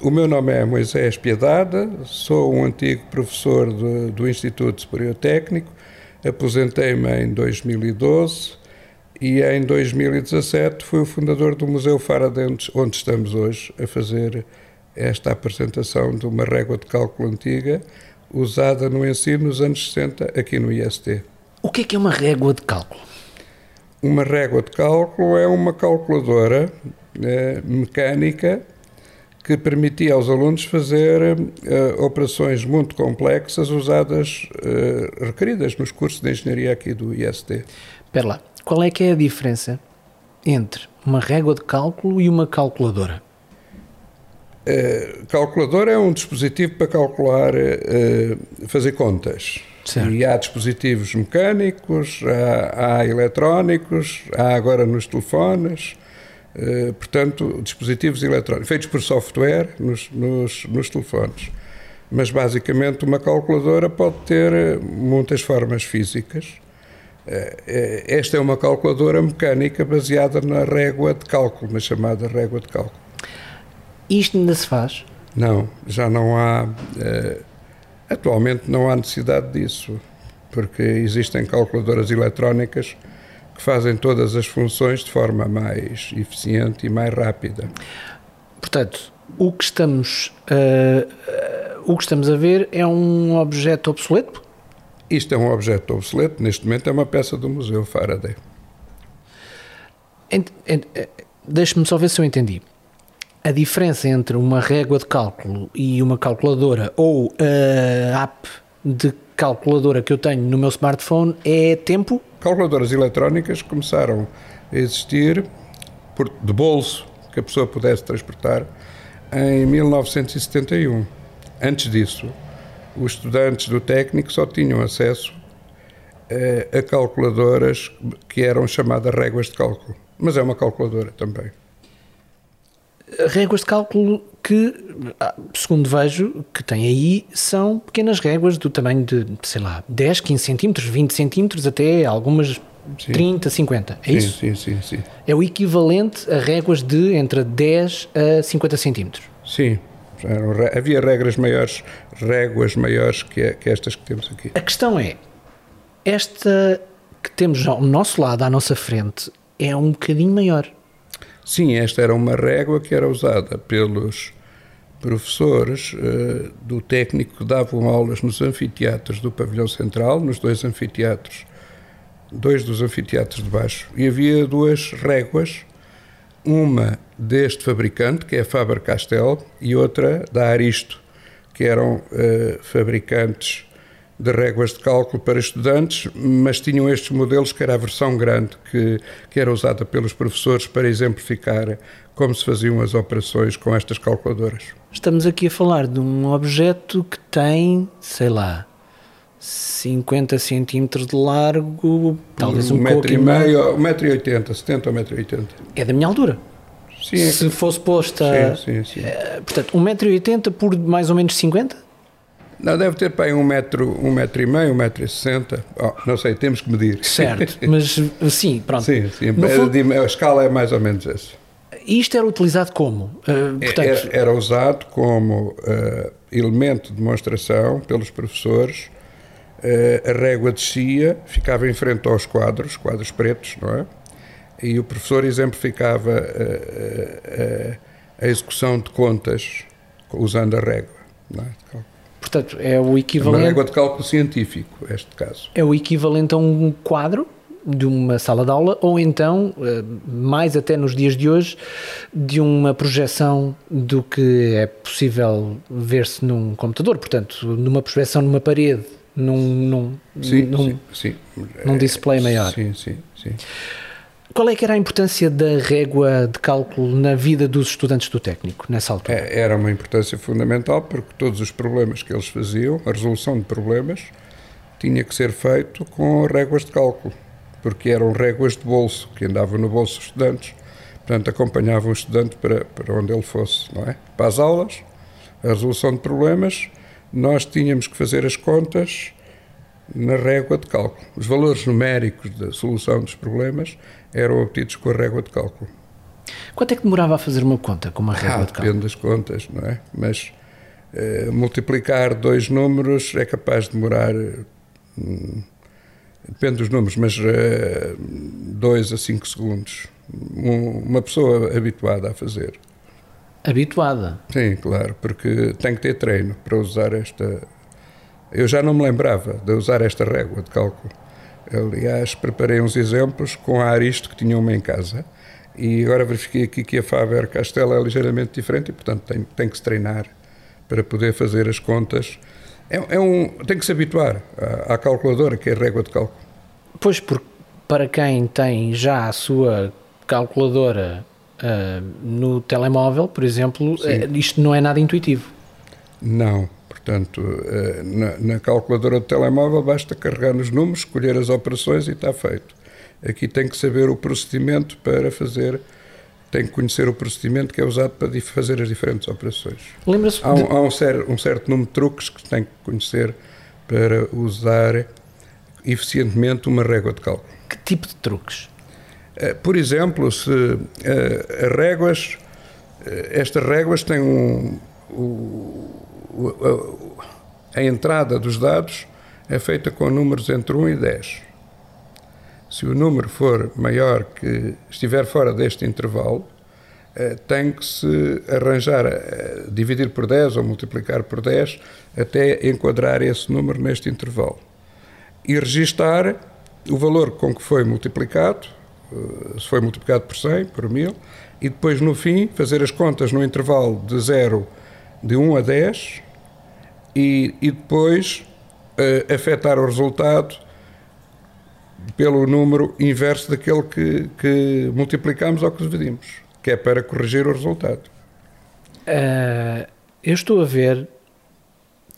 O meu nome é Moisés Piedade, sou um antigo professor de, do Instituto Superior Técnico, aposentei-me em 2012 e em 2017 fui o fundador do Museu Faradentes, onde estamos hoje a fazer esta apresentação de uma régua de cálculo antiga usada no ensino nos anos 60 aqui no IST. O que é que é uma régua de cálculo? Uma régua de cálculo é uma calculadora é, mecânica que permitia aos alunos fazer uh, operações muito complexas usadas, uh, requeridas nos cursos de engenharia aqui do IST. Espera lá, qual é que é a diferença entre uma régua de cálculo e uma calculadora? Uh, calculadora é um dispositivo para calcular, fazer contas. Certo. E há dispositivos mecânicos, há, há eletrónicos, há agora nos telefones, eh, portanto, dispositivos eletrónicos, feitos por software nos, nos, nos, telefones. Mas, basicamente, uma calculadora pode ter eh, muitas formas físicas. Eh, esta é uma calculadora mecânica baseada na régua de cálculo, na chamada régua de cálculo. Isto ainda se faz? Não, já não há. Atualmente não há necessidade disso, porque existem calculadoras eletrónicas que fazem todas as funções de forma mais eficiente e mais rápida. Portanto, o que estamos, uh, uh, o que estamos a ver é um objeto obsoleto? Isto é um objeto obsoleto, neste momento é uma peça do Museu Faraday. Eh, deixe-me só ver se eu entendi. A diferença entre uma régua de cálculo e uma calculadora ou a app de calculadora que eu tenho no meu smartphone é tempo? Calculadoras eletrónicas começaram a existir por, de bolso, que a pessoa pudesse transportar, em 1971. Antes disso, os estudantes do técnico só tinham acesso a, a calculadoras que eram chamadas réguas de cálculo. Mas é uma calculadora também réguas de cálculo que, ah, segundo vejo, que tem aí, são pequenas réguas do tamanho de, sei lá, 10, 15 centímetros, 20 centímetros, até algumas sim. 30, 50. É sim, isso? Sim, sim, sim. É o equivalente a réguas de entre 10 a 50 centímetros. Sim. Havia regras maiores, réguas maiores que, que estas que temos aqui. A questão é, esta que temos ao nosso lado, à nossa frente, é um bocadinho maior. Sim, esta era uma régua que era usada pelos professores uh, do técnico que davam aulas nos anfiteatros do pavilhão central, nos dois anfiteatros, dois dos anfiteatros de baixo, e havia duas réguas, uma deste fabricante, que é Faber-Castell, e outra da Aristo, que eram uh, fabricantes de réguas de cálculo para estudantes, mas tinham estes modelos que era a versão grande que, que era usada pelos professores para exemplificar como se faziam as operações com estas calculadoras. Estamos aqui a falar de um objeto que tem, sei lá, 50 centímetros de largo, talvez um, um metro e meio, um metro e oitenta, 70 ou metro e oitenta. É da minha altura. Sim, é Se fosse posta. Sim, sim, sim. É, portanto, um metro e oitenta por mais ou menos 50? Não, deve ter para aí um metro, um metro e meio, um metro e sessenta. Oh, não sei, temos que medir. Certo, mas sim, pronto. Sim, sim. A, a, escala é mais ou menos essa. Isto era utilizado como? Uh, portanto... era, era, usado como uh, elemento de demonstração pelos professores. Uh, a régua descia, ficava em frente aos quadros, quadros pretos, não é? E o professor exemplificava a execução de contas usando a régua. Não é? Portanto, é o equivalente. Uma régua de cálculo científico, este caso. É o equivalente a um quadro de uma sala de aula ou então, eh, mais até nos dias de hoje, de uma projeção do que é possível ver-se num computador. Portanto, numa projeção numa parede, num, num, sim, num, sim, sim. num display maior. Sim, sim, sim. Qual é que era a importância da régua de cálculo na vida dos estudantes do técnico nessa altura? É, era uma importância fundamental porque todos os problemas que eles faziam, a resolução de problemas, tinha que ser feito com réguas de cálculo, porque eram réguas de bolso que andavam no bolso dos estudantes. Portanto, acompanhavam o estudante para, para onde ele fosse, não é? Para as aulas, a resolução de problemas, nós tínhamos que fazer as contas na régua de cálculo. Os valores numéricos da solução dos problemas eram obtidos com a régua de cálculo. Quanto é que demorava a fazer uma conta com uma régua ah, de cálculo? Depende das contas, não é? Mas uh, multiplicar dois números é capaz de demorar. Hum, depende dos números, mas uh, dois a cinco segundos. Um, uma pessoa habituada a fazer. Habituada? Sim, claro, porque tem que ter treino para usar esta. Eu já não me lembrava de usar esta régua de cálculo. Aliás, preparei uns exemplos com a Aristo que tinha uma em casa e agora verifiquei aqui que a Faber Castell é ligeiramente diferente e, portanto, tem, tem que se treinar para poder fazer as contas. É, é um, tem que se habituar à, à, calculadora, que é a régua de cálculo. Pois, porque para quem tem já a sua calculadora uh, no telemóvel, por exemplo, uh, isto não é nada intuitivo. Não, portanto, uh, na, na calculadora do telemóvel basta carregar nos números, escolher as operações e está feito aqui tem que saber o procedimento para fazer, tem que conhecer o procedimento que é usado para fazer as diferentes operações. Lembra-se há, um, há um, cer um, certo número de truques que tem que conhecer para usar eficientemente uma régua de cálculo. Que tipo de truques? Eh, por exemplo, se uh, as réguas, estas réguas têm um, o, a, entrada dos dados é feita com números entre 1 e 10 se o número for maior que estiver fora deste intervalo, eh, tem que se arranjar, eh, dividir por 10 ou multiplicar por 10 até enquadrar esse número neste intervalo. E registar o valor com que foi multiplicado, eh, se foi multiplicado por 100, por 1000, e depois no fim fazer as contas no intervalo de 0, de 1 a 10, e, e depois uh, afetar o resultado pelo número inverso daquele que, que multiplicamos ou que dividimos, que é para corrigir o resultado. Uh, eu estou a ver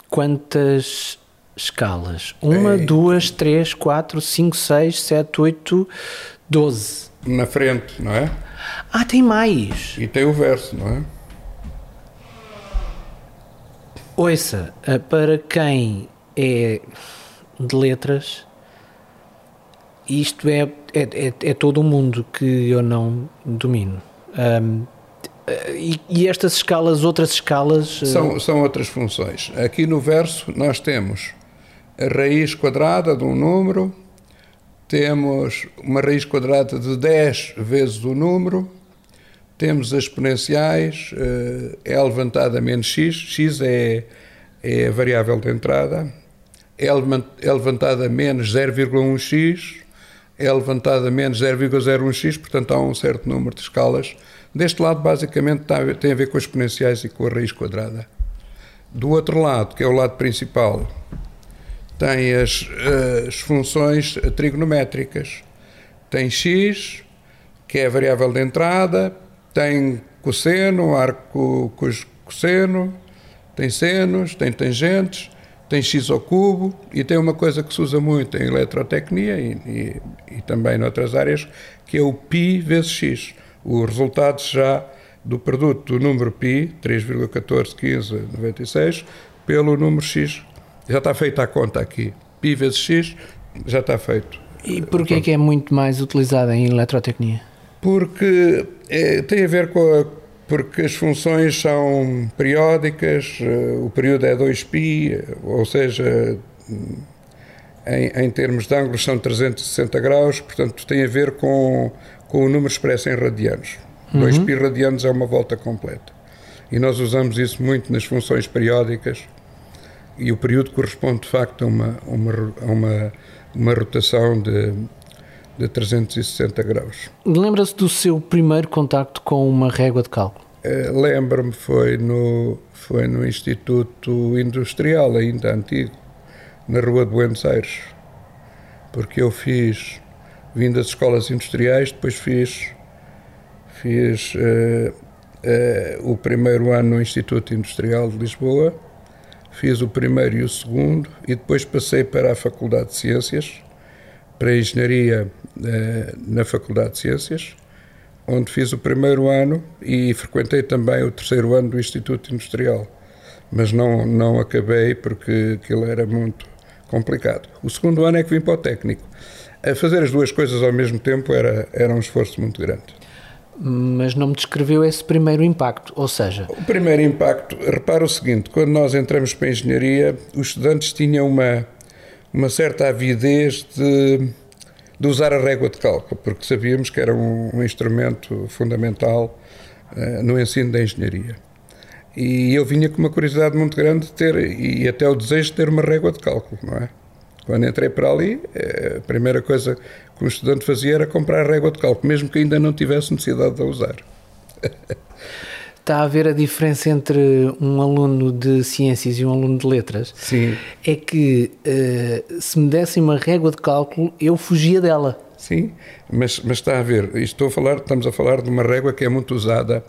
quantas escalas. Uma, é. duas, três, quatro, cinco, seis, sete, oito, doze. Na frente, não é? Ah, tem mais. E tem o verso, não é? Ouça, ah, para quem é de letras, isto é, é, é, é todo um mundo que eu não domino. Um, e, e, estas escalas, outras escalas. Eh, são, são outras funções. Aqui no verso nós temos a raiz quadrada de um número, temos uma raiz quadrada de 10 vezes o número, temos as exponenciais, é levantada menos x, x é, é a variável de entrada, é, levantada menos 0,1x, é levantada menos 0,01x, portanto há um certo número de escalas. Deste lado, basicamente, tem a ver com as exponenciais e com a raiz quadrada. Do outro lado, que é o lado principal, tem as, as funções trigonométricas. Tem x, que é a variável de entrada, tem cosseno, arco cosseno, tem senos, tem tangentes, tem x ao cubo e tem uma coisa que se usa muito em eletrotecnia e, e, e também noutras áreas, que é o π vezes x. O resultado já do produto do número π, 3,141596, pelo número x. Já está feita a conta aqui. π vezes x já está feito. E porquê é que é muito mais utilizada em eletrotecnia? Porque é, tem a ver com a porque as funções são periódicas, eh, o período é 2π, ou seja, em, em, termos de ângulos são 360 graus, portanto tem a ver com, com o número expresso em radianos. Uhum. 2π radianos é uma volta completa. E nós usamos isso muito nas funções periódicas e o período corresponde de facto a uma, uma, uma, uma rotação de, de 360 graus. Lembra-se do seu primeiro contacto com uma régua de cálculo? Uh, Lembro-me, foi no, foi no Instituto Industrial, ainda antigo, na Rua de Buenos Aires, porque eu fiz, vim das escolas industriais, depois fiz, fiz uh, uh, o primeiro ano no Instituto Industrial de Lisboa, fiz o primeiro e o segundo, e depois passei para a Faculdade de Ciências, para a Engenharia eh, na Faculdade de Ciências, onde fiz o primeiro ano e frequentei também o terceiro ano do Instituto Industrial, mas não, não acabei porque aquilo era muito complicado. O segundo ano é que vim para o técnico. A fazer as duas coisas ao mesmo tempo era, era um esforço muito grande. mas não me descreveu esse primeiro impacto, ou seja... O primeiro impacto, repara o seguinte, quando nós entramos para a engenharia, os estudantes tinham uma, uma certa avidez de, de usar a régua de cálculo, porque sabíamos que era um, um instrumento fundamental uh, no ensino da engenharia. E eu vinha com uma curiosidade muito grande de ter, e até o desejo de ter uma régua de cálculo, não é? Quando entrei para ali, eh, a primeira coisa que um estudante fazia era comprar a régua de cálculo, mesmo que ainda não tivesse necessidade de a usar. Está a ver a diferença entre um aluno de ciências e um aluno de letras? Sim. É que uh, se me dessem uma régua de cálculo, eu fugia dela. Sim, mas, mas está a ver, estou a falar, estamos a falar de uma régua que é muito usada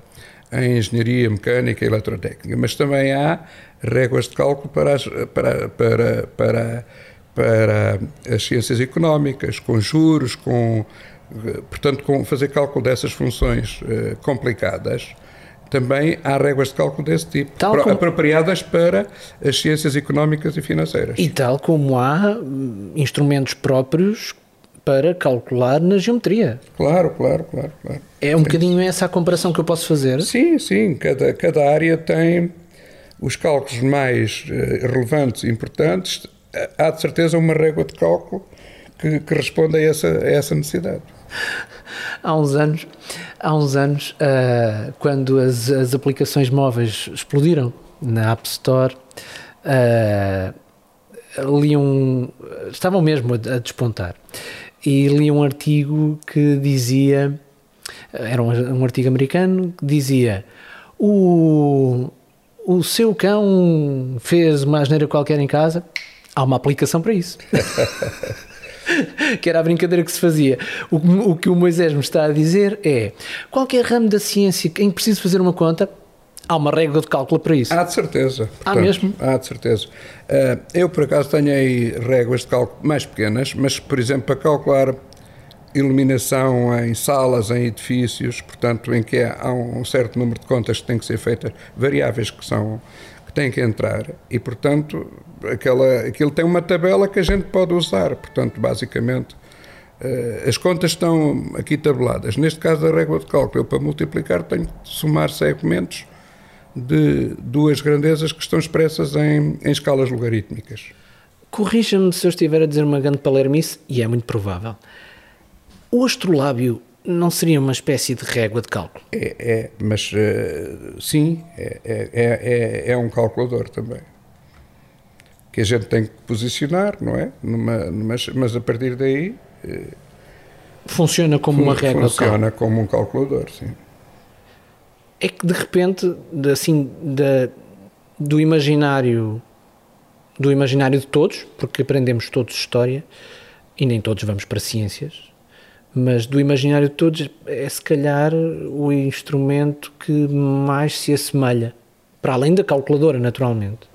em engenharia mecânica e eletrotécnica, mas também há réguas de cálculo para, as, para, para, para para as ciências económicas, com juros, com, portanto, com fazer cálculo dessas funções uh, complicadas. Também há regras de cálculo desse tipo, como... apropriadas para as ciências económicas e financeiras. E tal como há hum, instrumentos próprios para calcular na geometria. Claro, claro, claro. claro. É um bocadinho essa a comparação que eu posso fazer? Sim, sim. Cada, cada área tem os cálculos mais uh, relevantes e importantes há de certeza uma régua de cálculo que, que responde a essa, a essa necessidade. Há uns anos, há uns anos uh, quando as, as aplicações móveis explodiram na App Store, uh, li um, estavam mesmo a, a despontar e li um artigo que dizia, era um, um artigo americano que dizia o, o seu cão fez uma asneira qualquer em casa, há uma aplicação para isso. que era a brincadeira que se fazia. O, o, que o Moisés me está a dizer é: qualquer ramo da ciência em que preciso fazer uma conta, há uma regra de cálculo para isso. Há de certeza. Portanto, há mesmo? Há de certeza. Uh, eu, por acaso, tenho aí réguas de cálculo mais pequenas, mas, por exemplo, para calcular iluminação em salas, em edifícios, portanto, em que há um certo número de contas que têm que ser feitas, variáveis que são têm que entrar e, portanto, aquela, aquilo tem uma tabela que a gente pode usar. Portanto, basicamente, eh, as contas estão aqui tabeladas. Neste caso, a régua de cálculo, eu para multiplicar tenho que somar segmentos de duas grandezas que estão expressas em, em escalas logarítmicas. Corrija-me se eu estiver a dizer uma grande palermice, e é muito provável. O astrolábio não seria uma espécie de régua de cálculo? É, é mas uh, sim, é, é, é, é, um calculador também. Que a gente tem que posicionar, não é? Numa, mas, mas a partir daí. Uh, funciona como uma régua de cálculo? Funciona como um calculador, sim. É que de repente, assim, da, do imaginário do imaginário de todos, porque aprendemos todos história e nem todos vamos para ciências, mas do imaginário de todos é se calhar o instrumento que mais se assemelha, para além da calculadora, naturalmente.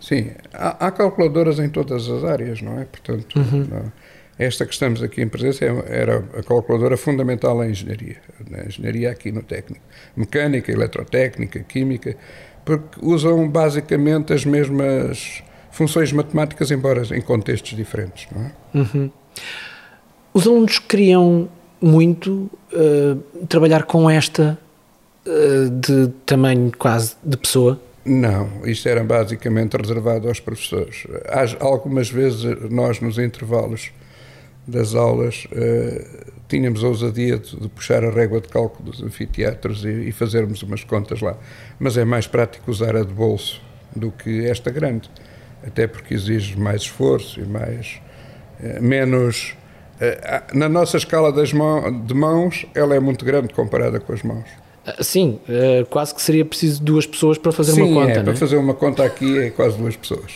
Sim, há, há calculadoras em todas as áreas, não é? Portanto, uhum. não, esta que estamos aqui em presença é, era a calculadora fundamental em engenharia, na engenharia aqui no técnico, mecânica, eletrotécnica, química, porque usam basicamente as mesmas funções matemáticas, embora em contextos diferentes, não é? Uhum. Os alunos queriam muito uh, trabalhar com esta uh, de tamanho quase de pessoa? Não, isto era basicamente reservado aos professores. algumas vezes nós, nos intervalos das aulas, uh, tínhamos a ousadia de, de, puxar a régua de cálculo dos anfiteatros e, e, fazermos umas contas lá. Mas é mais prático usar a de bolso do que esta grande, até porque exige mais esforço e mais, menos na nossa escala das mão, de mãos, ela é muito grande comparada com as mãos. Ah, sim, eh, quase que seria preciso duas pessoas para fazer Sim, uma conta. É, para é? fazer uma conta aqui é quase duas pessoas.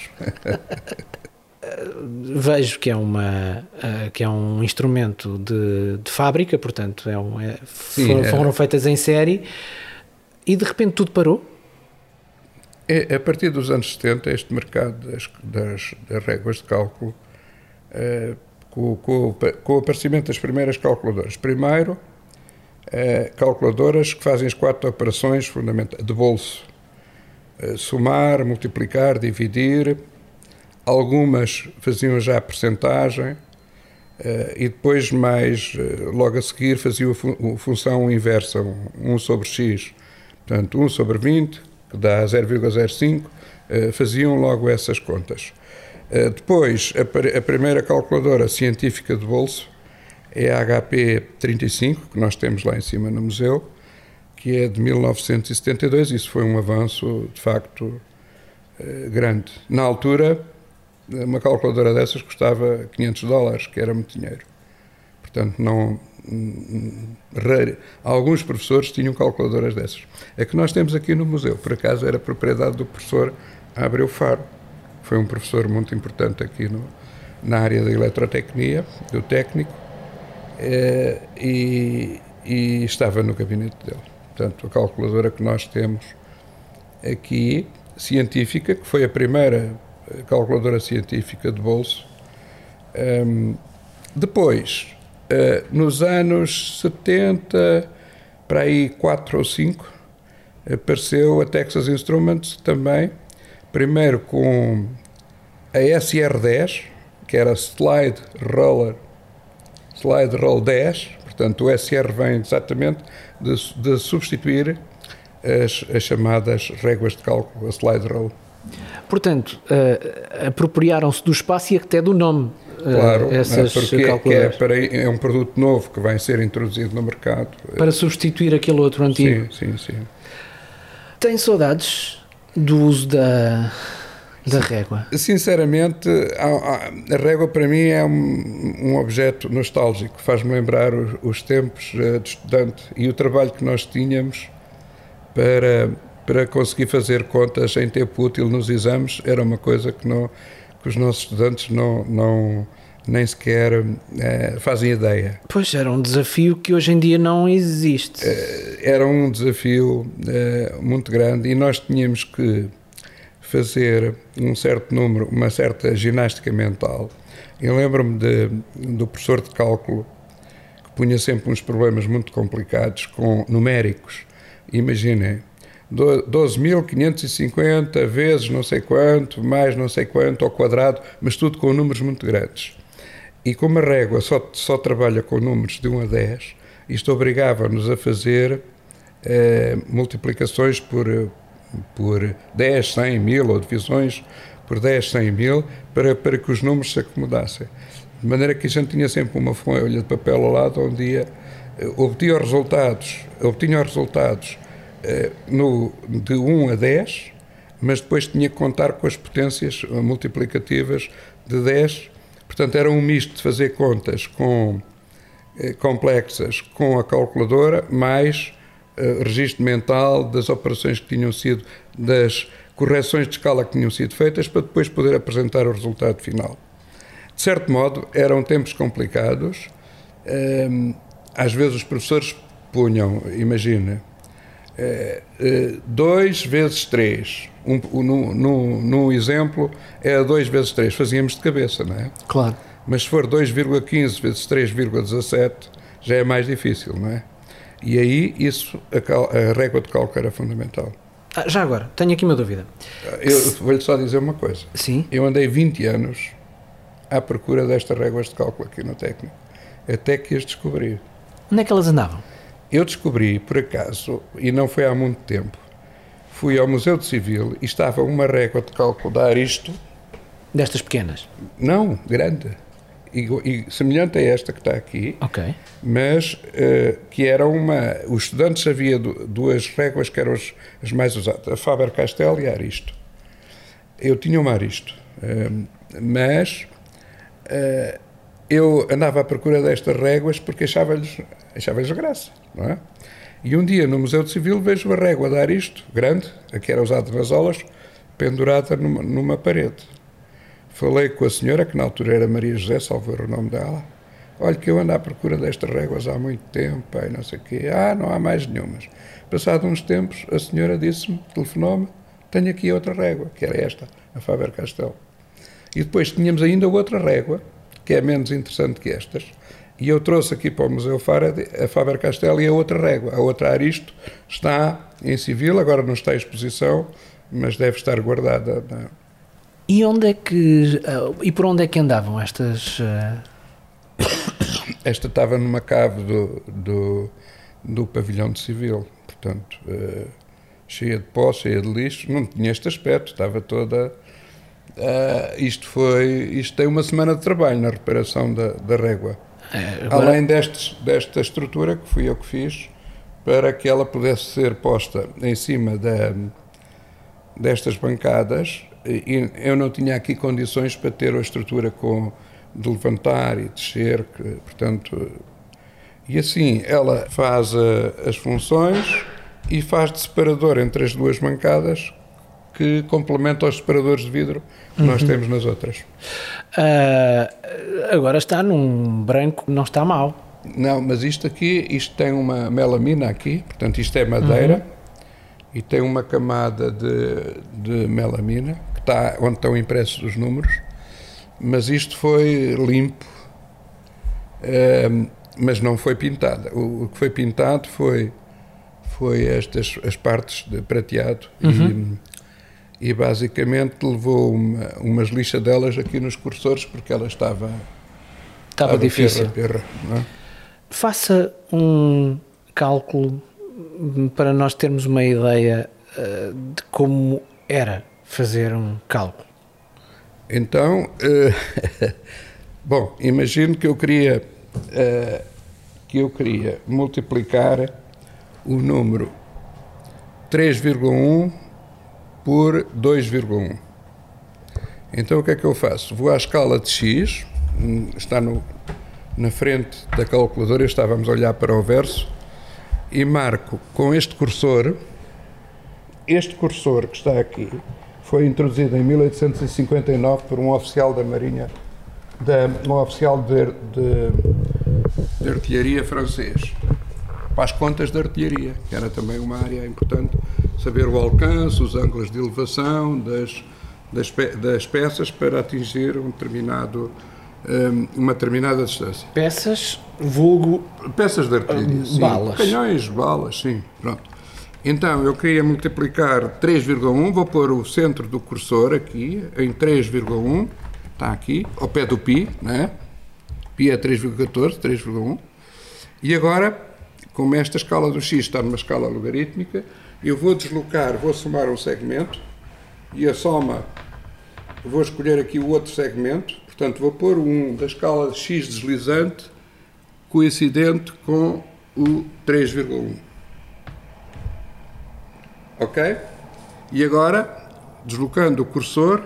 Vejo que é, uma, eh, que é um instrumento de, de fábrica, portanto, é um, é, Sim, foram, é. feitas em série e de repente tudo parou? É, a partir dos anos 70, este mercado das, das, das réguas de cálculo com, com, com o aparecimento das primeiras calculadoras. Primeiro, eh, calculadoras que fazem as quatro operações fundamentais de bolso: eh, somar, multiplicar, dividir. Algumas faziam já a percentagem, Uh, e depois, mais uh, logo a seguir, fazia a função inversa, 1 sobre x, portanto 1 sobre 20, que dá 0,05, uh, faziam logo essas contas. Depois, a, a, primeira calculadora científica de bolso é a HP 35, que nós temos lá em cima no museu, que é de 1972. Isso foi um avanço, de facto, grande. Na altura, uma calculadora dessas custava 500 dólares, que era muito dinheiro. Portanto, não. Alguns professores tinham calculadoras dessas. A que nós temos aqui no museu, por acaso, era propriedade do professor Abreu Faro. Foi um professor muito importante aqui no, na área da eletrotecnia, do técnico, eh, e, e estava no gabinete dele. Portanto, a calculadora que nós temos aqui, científica, que foi a primeira calculadora científica de bolso. Um, depois, uh, nos anos 70, para aí 4 ou 5, apareceu a Texas Instruments também, primeiro com a SR10, que era Slide Roller, Slide Roll 10, portanto o SR vem exatamente de, de substituir as, as, chamadas réguas de cálculo, a Slide Roll. Portanto, uh, apropriaram-se do espaço e até do nome. Uh, claro, essas porque é, é, para, é um produto novo que vai ser introduzido no mercado. Para substituir aquele outro antigo. Sim, sim, sim. Tem saudades do uso da, da régua? Sinceramente, a, régua para mim é um, um objeto nostálgico, faz-me lembrar os, os tempos uh, de estudante e o trabalho que nós tínhamos para para conseguir fazer contas em tempo útil nos exames era uma coisa que, não, que os nossos estudantes não, não nem sequer é, fazem ideia. Pois era um desafio que hoje em dia não existe. É, era um desafio é, muito grande e nós tínhamos que fazer um certo número, uma certa ginástica mental. Eu lembro-me do professor de cálculo que punha sempre uns problemas muito complicados com numéricos. Imaginem, 12.550 vezes não sei quanto, mais não sei quanto ao quadrado, mas tudo com números muito grandes. E como a régua só, só trabalha com números de 1 a 10, isto obrigava-nos a fazer eh, multiplicações por, por 10, 100, 1000 ou divisões por 10, 100 mil para, para que os números se acomodassem. De maneira que a gente tinha sempre uma folha de papel ao lado onde ia, eh, obtinha os resultados, obtinha os resultados eh, no, de 1 a 10, mas depois tinha que contar com as potências multiplicativas de 10. Portanto, era um misto de fazer contas com, eh, complexas com a calculadora, mais eh, registro mental das operações que tinham sido, das correções de escala que tinham sido feitas, para depois poder apresentar o resultado final. De certo modo, eram tempos complicados. Eh, às vezes os professores punham, imagina, 2 é, é, vezes 3. Um, no, no, no, exemplo é 2 vezes 3. Fazíamos de cabeça, não é? Claro. Mas se for 2,15 vezes 3,17 já é mais difícil, não é? E aí isso, a, cal, a régua de cálculo era fundamental. Ah, já agora, tenho aqui uma dúvida. Eu vou-lhe só dizer uma coisa. Sim. Eu andei 20 anos à procura destas réguas de cálculo aqui no técnico, até que as descobri. Onde é que elas andavam? Eu descobri, por acaso, e não foi há muito tempo, fui ao Museu de Civil e estava uma régua de cálculo da Aristo. Destas pequenas? Não, grande. E, e, semelhante a esta que está aqui, okay. mas uh, que era uma. Os estudantes havia duas réguas que eram as, as mais usadas, a Faber Castell e a Aristo. Eu tinha uma Aristo, uh, mas uh, eu andava à procura destas réguas porque achava-lhes achava graça, não é? E um dia no Museu de Civil vejo uma régua dar isto, grande, a que era usada nas aulas, pendurada numa, numa parede. Falei com a senhora, que na altura era Maria José, salvo o nome dela. Olha que eu ando à procura destas réguas há muito tempo, pai, não sei o quê. Ah, não há mais nenhumas. Passado uns tempos, a senhora disse-me, telefonou-me, tenho aqui outra régua, que era esta, a Faber-Castell. E depois tínhamos ainda outra régua, que é menos interessante que estas, e eu trouxe aqui para o Museu Faraday a Faber-Castell e a outra régua. A outra Aristo está em civil, agora não está em exposição, mas deve estar guardada. E onde é que. Uh, e por onde é que andavam estas. Uh, esta estava numa cave do, do, do pavilhão de civil, portanto, uh, cheia de pó, cheia de lixo, não tinha este aspecto, estava toda. Uh, isto foi. Isto tem uma semana de trabalho na reparação da, da régua. É, agora... Além destes, desta estrutura que fui eu que fiz, para que ela pudesse ser posta em cima da, destas bancadas, e eu não tinha aqui condições para ter a estrutura com, de levantar e descer, que, portanto. E assim, ela faz a, as funções e faz de separador entre as duas bancadas que complementa os separadores de vidro que uhum. nós temos nas outras. Uh, agora está num branco, não está mal. Não, mas isto aqui, isto tem uma melamina aqui, portanto isto é madeira uhum. e tem uma camada de, de melamina que está onde estão impressos os números, mas isto foi limpo, uh, mas não foi pintado. O, o, que foi pintado foi foi estas as partes de prateado uhum. e e basicamente levou uma, umas lixadelas aqui nos cursores porque ela estava estava difícil perra, perra, é? faça um cálculo para nós termos uma ideia uh, de como era fazer um cálculo então uh, bom imagino que eu queria uh, que eu queria multiplicar o número 3,1 por 2,1. Então o que é que eu faço? Vou à escala de x, hum, está no, na frente da calculadora, estávamos a olhar para o verso, e marco com este cursor, este cursor que está aqui, foi introduzido em 1859 por um oficial da Marinha, de, um oficial de, de, de artilharia francês, para as contas de artilharia, que era também uma área importante saber o alcance, os ângulos de elevação das, das, pe das peças para atingir um determinado, um, uma determinada distância. Peças, vulgo... Peças de artilharia, um, sim. Balas. Canhões, balas, sim. Pronto. Então, eu queria multiplicar 3,1, vou pôr o centro do cursor aqui, em 3,1, está aqui, ao pé do pi, né? Pi é 3,14, 3,1. E agora, como esta escala do x está numa escala logarítmica, eu vou deslocar, vou somar um segmento e a soma, vou escolher aqui o outro segmento, portanto vou pôr um da escala x deslizante coincidente com o 3,1. Ok? E agora, deslocando o cursor,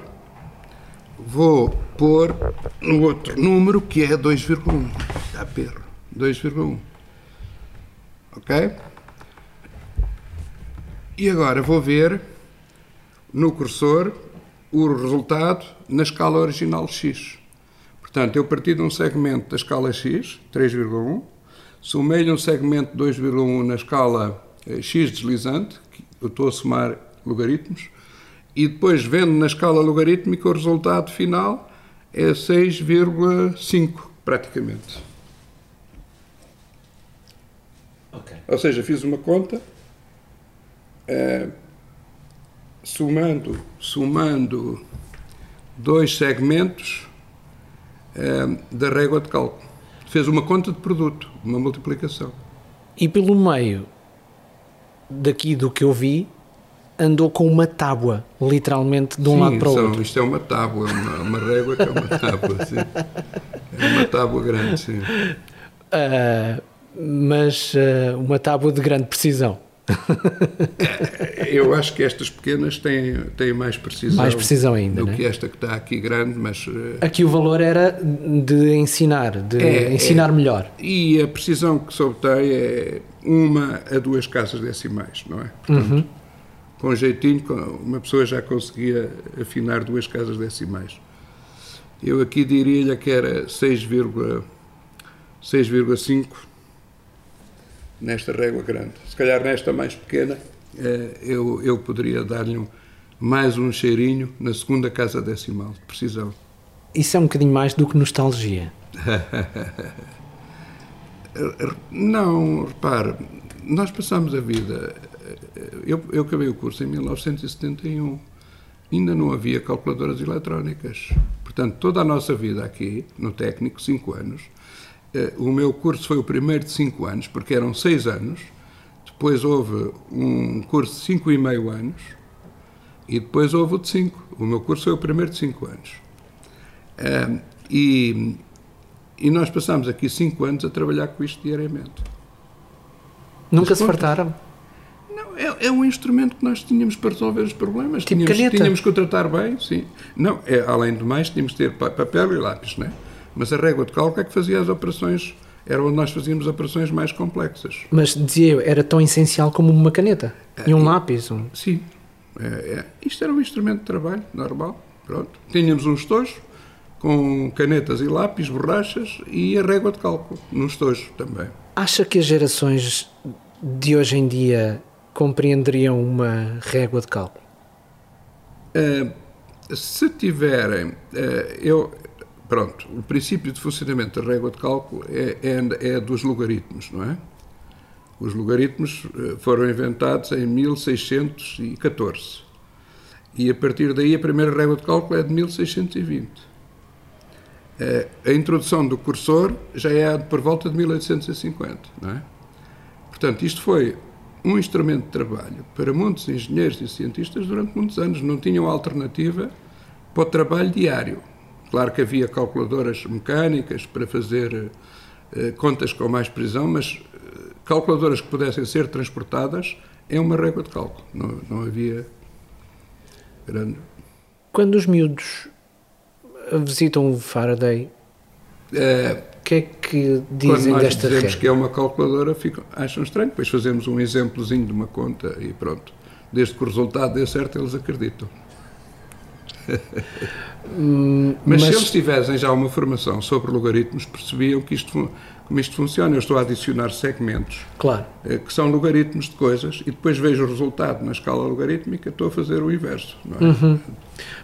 vou pôr no outro número que é 2,1. Está perro. 2,1. Ok? E agora vou ver no cursor o resultado na escala original x. Portanto, eu parti de um segmento da escala x, 3,1, somei-lhe um segmento 2,1 na escala eh, x deslizante, eu estou a somar logaritmos, e depois vendo na escala logarítmica o resultado final é 6,5 praticamente. Okay. Ou seja, fiz uma conta é, somando, somando dois segmentos é, da régua de cálculo. Fez uma conta de produto, uma multiplicação. E pelo meio daqui do que eu vi, andou com uma tábua, literalmente, de um sim, lado para o outro. Isto é uma tábua, uma, uma régua que é uma tábua, sim. É uma tábua grande, sim. Uh, mas uh, uma tábua de grande precisão. Eu acho que estas pequenas têm, têm mais precisão, mais precisão ainda, do né? que esta que está aqui grande, mas... Eh, aqui o valor era de ensinar, de é, ensinar é, melhor. E a precisão que se obtém é uma a duas casas decimais, não é? Portanto, uhum. com jeitinho, uma pessoa já conseguia afinar duas casas decimais. Eu aqui diria-lhe que era 6,5 nesta régua grande. Se calhar nesta mais pequena, eh, eu, eu poderia dar-lhe um, mais um cheirinho na segunda casa decimal, de precisão. Isso é um bocadinho mais do que nostalgia. Não, repare, nós passamos a vida. Eh, eu, eu acabei o curso em 1971. Ainda não havia calculadoras eletrónicas. Portanto, toda a nossa vida aqui, no técnico, cinco anos, o meu curso foi o primeiro de cinco anos, porque eram seis anos. Depois houve um curso de cinco e meio anos e depois houve o de cinco. O meu curso foi o primeiro de cinco anos. E, e nós passámos aqui cinco anos a trabalhar com isto diariamente. Nunca As se fartaram? Não, é, é, um instrumento que nós tínhamos para resolver os problemas. Tipo tínhamos, caneta. tínhamos que o tratar bem, sim. Não, é, além do mais, tínhamos que ter papel e lápis, não é? Mas a régua de cálculo é que fazia as operações, era onde nós fazíamos operações mais complexas. Mas dizia eu, era tão essencial como uma caneta e um lápis? Um... Sim. É, é. Isto era um instrumento de trabalho normal. Pronto. Tínhamos um estojo com canetas e lápis, borrachas e a régua de cálculo no estojo também. Acha que as gerações de hoje em dia compreenderiam uma régua de cálculo? Uh, se tiverem, uh, eu, pronto, o princípio de funcionamento da régua de cálculo é, é, é dos logaritmos, não é? Os logaritmos uh, foram inventados em 1614 e a partir daí a primeira régua de cálculo é de 1620. A introdução do cursor já é por volta de 1850, não é? Portanto, isto foi um instrumento de trabalho para muitos engenheiros e cientistas durante muitos anos. Não tinham alternativa para o trabalho diário. Claro que havia calculadoras mecânicas para fazer uh, contas com mais precisão, mas uh, calculadoras que pudessem ser transportadas em uma régua de cálculo. Não, não havia grande. Quando os miúdos visitam o Faraday, o que é que dizem nós desta dizemos que é uma calculadora, ficam, acham estranho. Depois fazemos um exemplozinho de uma conta e pronto. Desde que o resultado dê certo, eles acreditam. Hum, mas, mas, se eles tivessem já uma formação sobre logaritmos, percebiam que isto, como isto funciona. Eu estou a adicionar segmentos claro. Eh, que são logaritmos de coisas e depois vejo o resultado na escala logarítmica, estou a fazer o inverso. É? Uhum.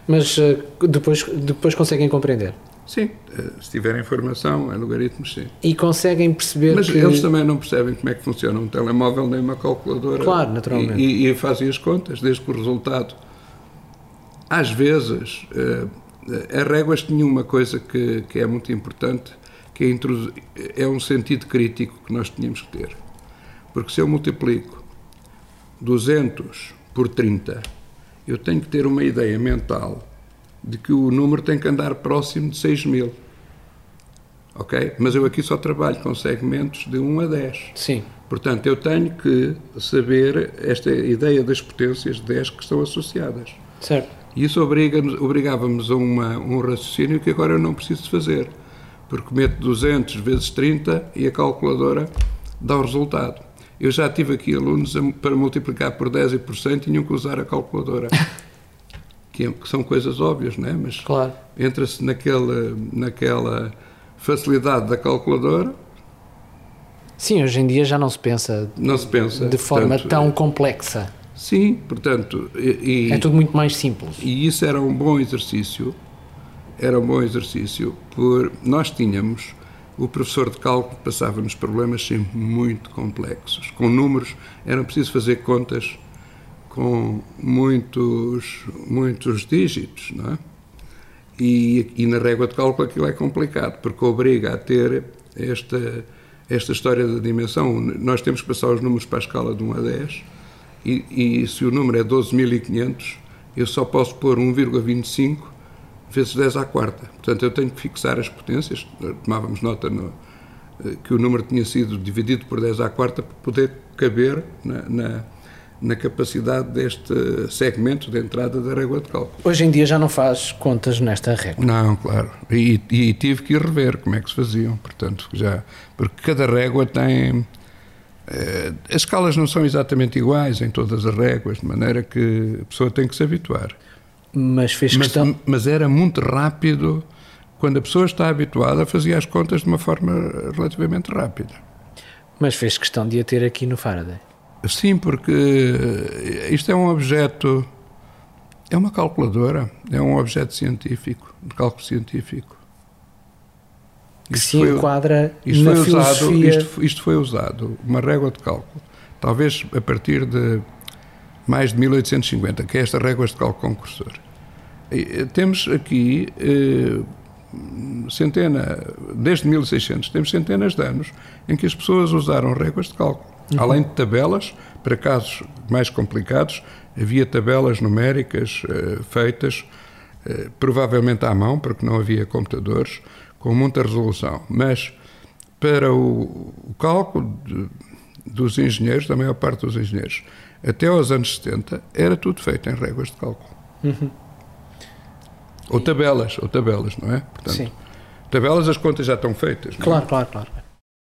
Mas uh, depois, depois conseguem compreender? Sim, eh, se tiverem informação, é logaritmos, sim. E conseguem perceber Mas que... eles também não percebem como é que funciona um telemóvel nem uma calculadora. Claro, naturalmente. E, e fazem as contas, desde que o resultado... Às vezes, uh, as réguas tinham uma coisa que, que é muito importante, que é, é um sentido crítico que nós tínhamos que ter. Porque se eu multiplico 200 por 30, eu tenho que ter uma ideia mental de que o número tem que andar próximo de 6 mil. Ok? Mas eu aqui só trabalho com segmentos de 1 a 10. Sim. Portanto, eu tenho que saber esta ideia das potências de 10 que estão associadas. Certo. E isso obriga-nos a uma, um raciocínio que agora eu não preciso fazer. Porque meto 200 vezes 30 e a calculadora dá o resultado. Eu já tive aqui alunos para multiplicar por 10 e por 100 tinham que usar a calculadora. que, que são coisas óbvias, não é? Mas claro. entra-se naquela, naquela facilidade da calculadora. Sim, hoje em dia já não se pensa, não se pensa de forma portanto, tão complexa. Sim, portanto. E, é tudo muito mais simples. E isso era um bom exercício. Era um bom exercício, por nós tínhamos o professor de cálculo passava-nos problemas sempre muito complexos. Com números, era preciso fazer contas com muitos, muitos dígitos, não é? E, e, na régua de cálculo aquilo é complicado, porque obriga a ter esta, esta história da dimensão. Nós temos que passar os números para a escala de 1 a 10, e, e se o número é 12.500, eu só posso pôr 1,25 vezes 10 à quarta. Portanto, eu tenho que fixar as potências. Tomávamos nota no, que o número tinha sido dividido por 10 à quarta para poder caber na, na na capacidade deste segmento de entrada da régua de cálculo. Hoje em dia já não faz contas nesta régua? Não, claro. E, e tive que ir rever como é que se faziam, portanto, já. Porque cada régua tem. Eh, as escalas não são exatamente iguais em todas as réguas, de maneira que a pessoa tem que se habituar. Mas fez mas, questão. Mas era muito rápido. Quando a pessoa está habituada, fazia as contas de uma forma relativamente rápida. Mas fez questão de a ter aqui no Faraday? Sim, porque isto é um objeto, é uma calculadora, é um objeto científico, de cálculo científico. Que isto se foi, enquadra isto na foi filosofia... Usado, isto, isto foi usado, uma régua de cálculo, talvez a partir de mais de 1850, que é esta réguas de cálculo concursor. E, temos aqui eh, centena, desde 1600, temos centenas de anos em que as pessoas usaram réguas de cálculo. Uhum. Além de tabelas, para casos mais complicados, havia tabelas numéricas uh, feitas provavelmente à mão, porque não havia computadores, com muita resolução. Mas para o, o cálculo de, dos engenheiros, da maior parte dos engenheiros, até aos anos 70, era tudo feito em réguas de cálculo. Uhum. Ou tabelas, ou tabelas, não é? Portanto, Sim. Tabelas, as contas já estão feitas. Claro, é? claro, claro.